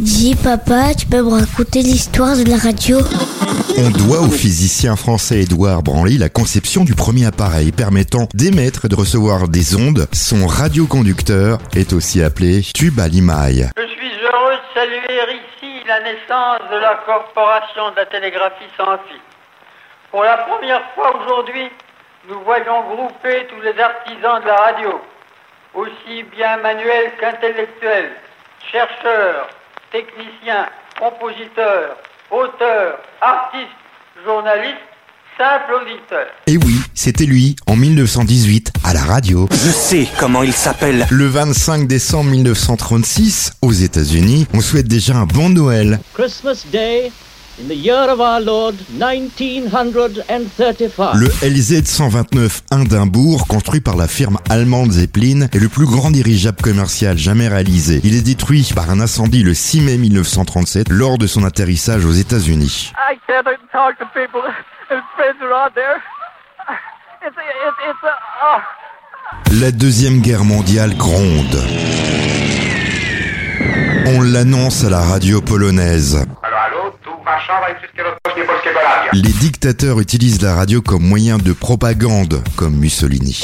Dis papa, tu peux me raconter l'histoire de la radio? On doit au physicien français Édouard Branly la conception du premier appareil permettant d'émettre et de recevoir des ondes. Son radioconducteur est aussi appelé tube à limaille. Je suis heureux de saluer ici la naissance de la Corporation de la télégraphie sans fil. Pour la première fois aujourd'hui, nous voyons grouper tous les artisans de la radio, aussi bien manuels qu'intellectuels, chercheurs, techniciens, compositeurs, auteurs, artistes, journalistes, simples auditeurs. Et oui, c'était lui, en 1918, à la radio. Je sais comment il s'appelle. Le 25 décembre 1936, aux États-Unis, on souhaite déjà un bon Noël. Christmas Day in the year of our Lord 1935. Le LZ 129 Hindenburg, construit par la firme allemande Zeppelin, est le plus grand dirigeable commercial jamais réalisé. Il est détruit par un incendie le 6 mai 1937 lors de son atterrissage aux États-Unis. I can't even talk to people. His friends are out there. It's it's it's a. La deuxième guerre mondiale gronde. On l'annonce à la radio polonaise. Les dictateurs utilisent la radio comme moyen de propagande, comme Mussolini.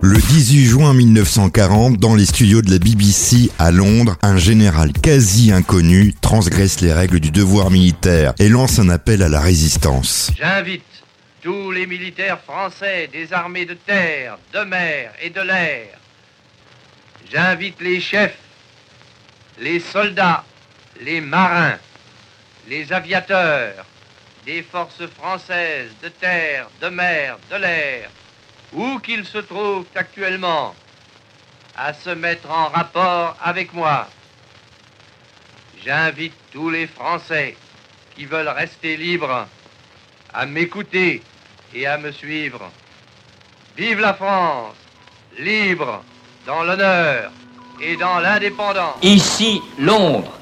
Le 18 juin 1940, dans les studios de la BBC à Londres, un général quasi inconnu transgresse les règles du devoir militaire et lance un appel à la résistance. J'invite tous les militaires français des armées de terre, de mer et de l'air. J'invite les chefs, les soldats, les marins, les aviateurs des forces françaises de terre, de mer, de l'air, où qu'ils se trouvent actuellement, à se mettre en rapport avec moi. J'invite tous les Français qui veulent rester libres à m'écouter et à me suivre. Vive la France, libre, dans l'honneur et dans l'indépendance. Ici, Londres.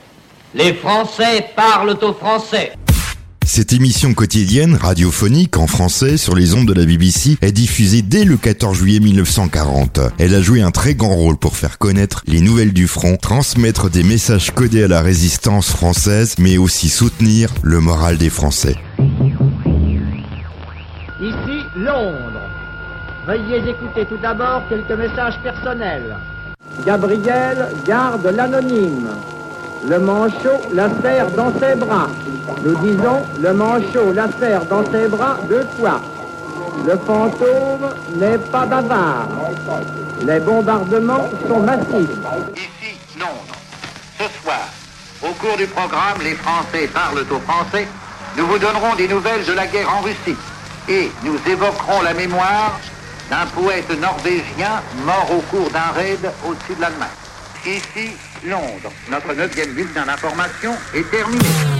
Les Français parlent aux Français. Cette émission quotidienne, radiophonique en français sur les ondes de la BBC, est diffusée dès le 14 juillet 1940. Elle a joué un très grand rôle pour faire connaître les nouvelles du front, transmettre des messages codés à la résistance française, mais aussi soutenir le moral des Français. Ici, Londres. Veuillez écouter tout d'abord quelques messages personnels. Gabriel garde l'anonyme. Le manchot la serre dans ses bras. Nous disons le manchot la serre dans ses bras deux fois. Le fantôme n'est pas bavard. Les bombardements sont massifs. Ici, Londres. Ce soir, au cours du programme Les Français parlent aux Français, nous vous donnerons des nouvelles de la guerre en Russie et nous évoquerons la mémoire d'un poète norvégien mort au cours d'un raid au-dessus de l'Allemagne. Ici, Londres. Notre neuvième bulletin d'information est terminé.